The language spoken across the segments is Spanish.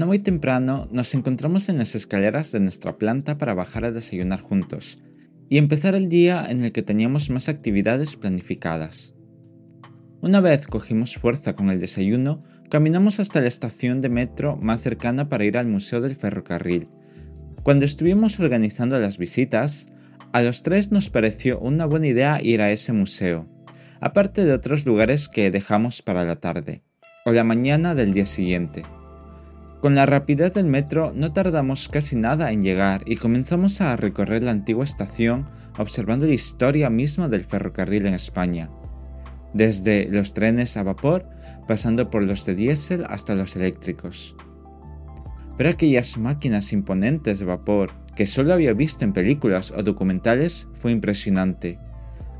No muy temprano nos encontramos en las escaleras de nuestra planta para bajar a desayunar juntos y empezar el día en el que teníamos más actividades planificadas. Una vez cogimos fuerza con el desayuno, caminamos hasta la estación de metro más cercana para ir al Museo del Ferrocarril. Cuando estuvimos organizando las visitas, a los tres nos pareció una buena idea ir a ese museo, aparte de otros lugares que dejamos para la tarde o la mañana del día siguiente. Con la rapidez del metro no tardamos casi nada en llegar y comenzamos a recorrer la antigua estación observando la historia misma del ferrocarril en España, desde los trenes a vapor, pasando por los de diésel hasta los eléctricos. Ver aquellas máquinas imponentes de vapor que solo había visto en películas o documentales fue impresionante.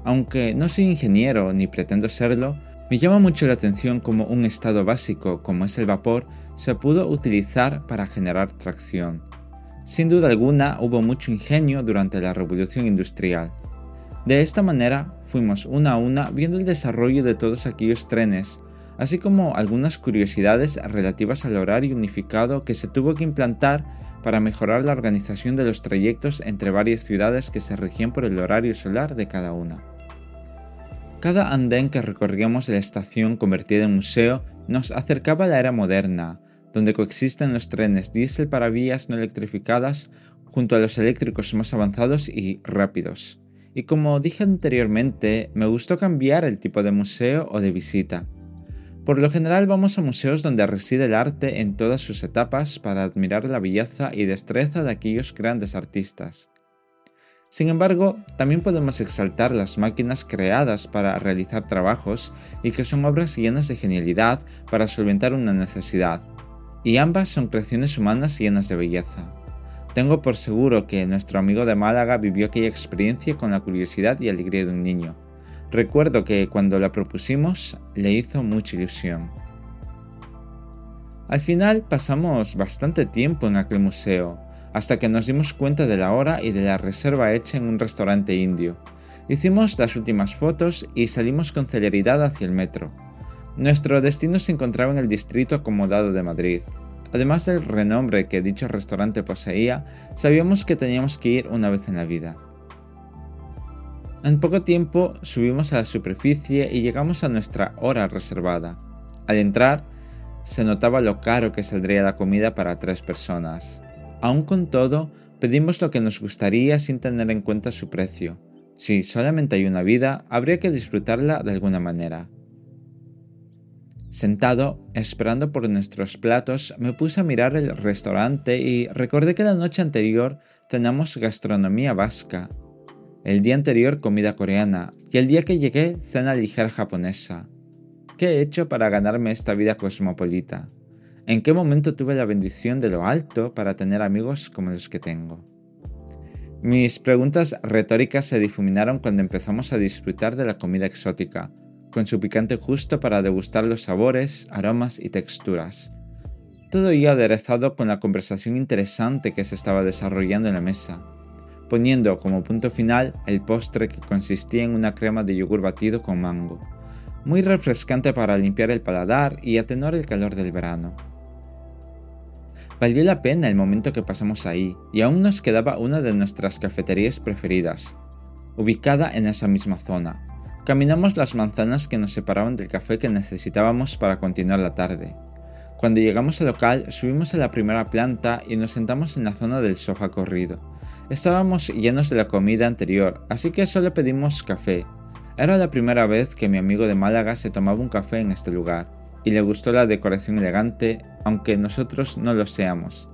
Aunque no soy ingeniero ni pretendo serlo, me llama mucho la atención cómo un estado básico como es el vapor se pudo utilizar para generar tracción. Sin duda alguna hubo mucho ingenio durante la revolución industrial. De esta manera fuimos una a una viendo el desarrollo de todos aquellos trenes, así como algunas curiosidades relativas al horario unificado que se tuvo que implantar para mejorar la organización de los trayectos entre varias ciudades que se regían por el horario solar de cada una. Cada andén que recorríamos de la estación convertida en museo nos acercaba a la era moderna, donde coexisten los trenes diésel para vías no electrificadas junto a los eléctricos más avanzados y rápidos. Y como dije anteriormente, me gustó cambiar el tipo de museo o de visita. Por lo general vamos a museos donde reside el arte en todas sus etapas para admirar la belleza y destreza de aquellos grandes artistas. Sin embargo, también podemos exaltar las máquinas creadas para realizar trabajos y que son obras llenas de genialidad para solventar una necesidad, y ambas son creaciones humanas llenas de belleza. Tengo por seguro que nuestro amigo de Málaga vivió aquella experiencia con la curiosidad y alegría de un niño. Recuerdo que cuando la propusimos le hizo mucha ilusión. Al final pasamos bastante tiempo en aquel museo, hasta que nos dimos cuenta de la hora y de la reserva hecha en un restaurante indio. Hicimos las últimas fotos y salimos con celeridad hacia el metro. Nuestro destino se encontraba en el distrito acomodado de Madrid. Además del renombre que dicho restaurante poseía, sabíamos que teníamos que ir una vez en la vida. En poco tiempo subimos a la superficie y llegamos a nuestra hora reservada. Al entrar, se notaba lo caro que saldría la comida para tres personas. Aún con todo, pedimos lo que nos gustaría sin tener en cuenta su precio. Si solamente hay una vida, habría que disfrutarla de alguna manera. Sentado, esperando por nuestros platos, me puse a mirar el restaurante y recordé que la noche anterior cenamos gastronomía vasca, el día anterior comida coreana y el día que llegué cena ligera japonesa. ¿Qué he hecho para ganarme esta vida cosmopolita? ¿En qué momento tuve la bendición de lo alto para tener amigos como los que tengo? Mis preguntas retóricas se difuminaron cuando empezamos a disfrutar de la comida exótica, con su picante justo para degustar los sabores, aromas y texturas. Todo ello aderezado con la conversación interesante que se estaba desarrollando en la mesa, poniendo como punto final el postre que consistía en una crema de yogur batido con mango, muy refrescante para limpiar el paladar y atenuar el calor del verano. Valió la pena el momento que pasamos ahí, y aún nos quedaba una de nuestras cafeterías preferidas, ubicada en esa misma zona. Caminamos las manzanas que nos separaban del café que necesitábamos para continuar la tarde. Cuando llegamos al local, subimos a la primera planta y nos sentamos en la zona del sofá corrido. Estábamos llenos de la comida anterior, así que solo pedimos café. Era la primera vez que mi amigo de Málaga se tomaba un café en este lugar y le gustó la decoración elegante, aunque nosotros no lo seamos.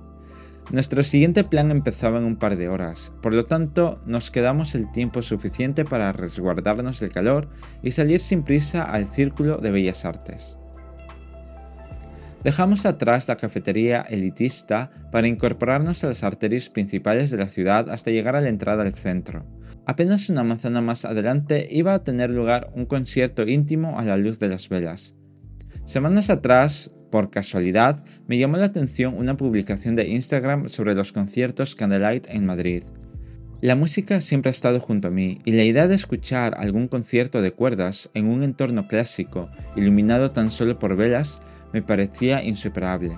Nuestro siguiente plan empezaba en un par de horas, por lo tanto nos quedamos el tiempo suficiente para resguardarnos del calor y salir sin prisa al Círculo de Bellas Artes. Dejamos atrás la cafetería elitista para incorporarnos a las arterias principales de la ciudad hasta llegar a la entrada al centro. Apenas una manzana más adelante iba a tener lugar un concierto íntimo a la luz de las velas, Semanas atrás, por casualidad, me llamó la atención una publicación de Instagram sobre los conciertos Candlelight en Madrid. La música siempre ha estado junto a mí y la idea de escuchar algún concierto de cuerdas en un entorno clásico, iluminado tan solo por velas, me parecía insuperable.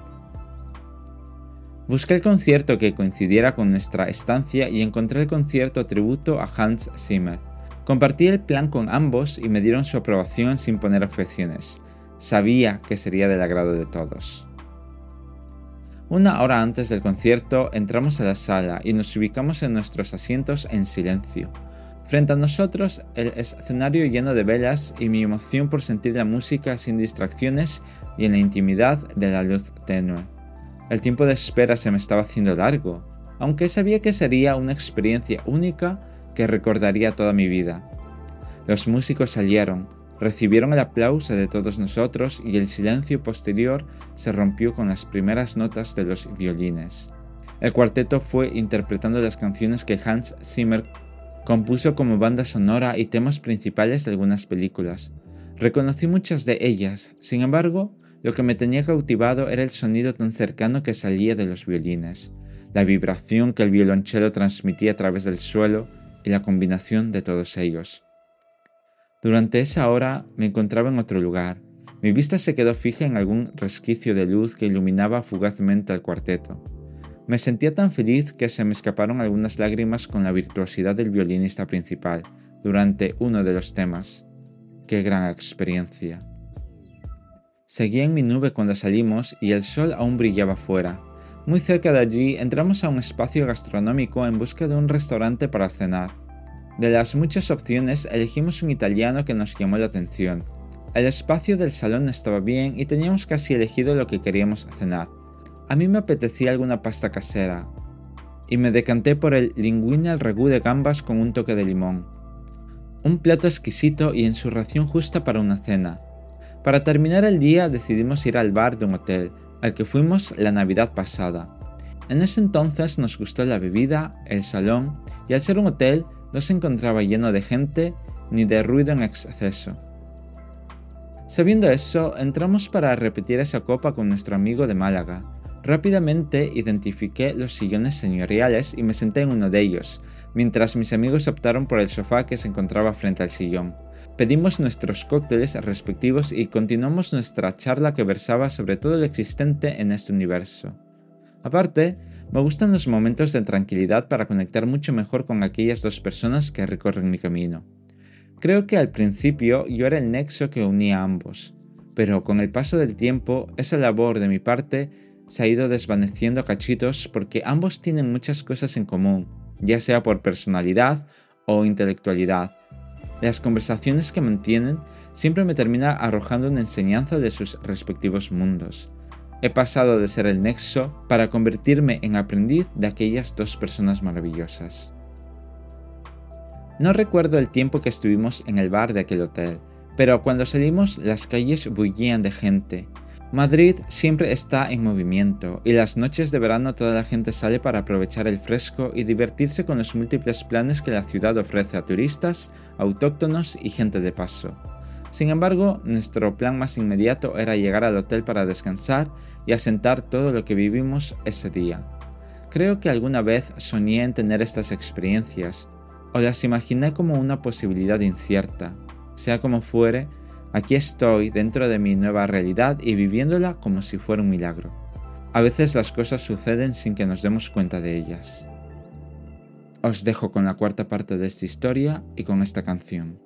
Busqué el concierto que coincidiera con nuestra estancia y encontré el concierto tributo a Hans Zimmer. Compartí el plan con ambos y me dieron su aprobación sin poner objeciones. Sabía que sería del agrado de todos. Una hora antes del concierto entramos a la sala y nos ubicamos en nuestros asientos en silencio. Frente a nosotros el escenario lleno de velas y mi emoción por sentir la música sin distracciones y en la intimidad de la luz tenue. El tiempo de espera se me estaba haciendo largo, aunque sabía que sería una experiencia única que recordaría toda mi vida. Los músicos salieron, recibieron el aplauso de todos nosotros y el silencio posterior se rompió con las primeras notas de los violines. El cuarteto fue interpretando las canciones que Hans Zimmer compuso como banda sonora y temas principales de algunas películas. Reconocí muchas de ellas, sin embargo, lo que me tenía cautivado era el sonido tan cercano que salía de los violines, la vibración que el violonchelo transmitía a través del suelo y la combinación de todos ellos. Durante esa hora me encontraba en otro lugar. Mi vista se quedó fija en algún resquicio de luz que iluminaba fugazmente al cuarteto. Me sentía tan feliz que se me escaparon algunas lágrimas con la virtuosidad del violinista principal durante uno de los temas. ¡Qué gran experiencia! Seguía en mi nube cuando salimos y el sol aún brillaba fuera. Muy cerca de allí entramos a un espacio gastronómico en busca de un restaurante para cenar. De las muchas opciones elegimos un italiano que nos llamó la atención. El espacio del salón estaba bien y teníamos casi elegido lo que queríamos cenar. A mí me apetecía alguna pasta casera y me decanté por el linguine al ragú de gambas con un toque de limón. Un plato exquisito y en su ración justa para una cena. Para terminar el día decidimos ir al bar de un hotel, al que fuimos la Navidad pasada. En ese entonces nos gustó la bebida, el salón, y al ser un hotel no se encontraba lleno de gente ni de ruido en exceso. Sabiendo eso, entramos para repetir esa copa con nuestro amigo de Málaga. Rápidamente identifiqué los sillones señoriales y me senté en uno de ellos, mientras mis amigos optaron por el sofá que se encontraba frente al sillón. Pedimos nuestros cócteles respectivos y continuamos nuestra charla que versaba sobre todo lo existente en este universo. Aparte, me gustan los momentos de tranquilidad para conectar mucho mejor con aquellas dos personas que recorren mi camino. Creo que al principio yo era el nexo que unía a ambos, pero con el paso del tiempo esa labor de mi parte se ha ido desvaneciendo a cachitos porque ambos tienen muchas cosas en común, ya sea por personalidad o intelectualidad, las conversaciones que mantienen siempre me termina arrojando una enseñanza de sus respectivos mundos. He pasado de ser el nexo para convertirme en aprendiz de aquellas dos personas maravillosas. No recuerdo el tiempo que estuvimos en el bar de aquel hotel, pero cuando salimos las calles bullían de gente, Madrid siempre está en movimiento y las noches de verano toda la gente sale para aprovechar el fresco y divertirse con los múltiples planes que la ciudad ofrece a turistas, autóctonos y gente de paso. Sin embargo, nuestro plan más inmediato era llegar al hotel para descansar y asentar todo lo que vivimos ese día. Creo que alguna vez soñé en tener estas experiencias, o las imaginé como una posibilidad incierta. Sea como fuere, Aquí estoy dentro de mi nueva realidad y viviéndola como si fuera un milagro. A veces las cosas suceden sin que nos demos cuenta de ellas. Os dejo con la cuarta parte de esta historia y con esta canción.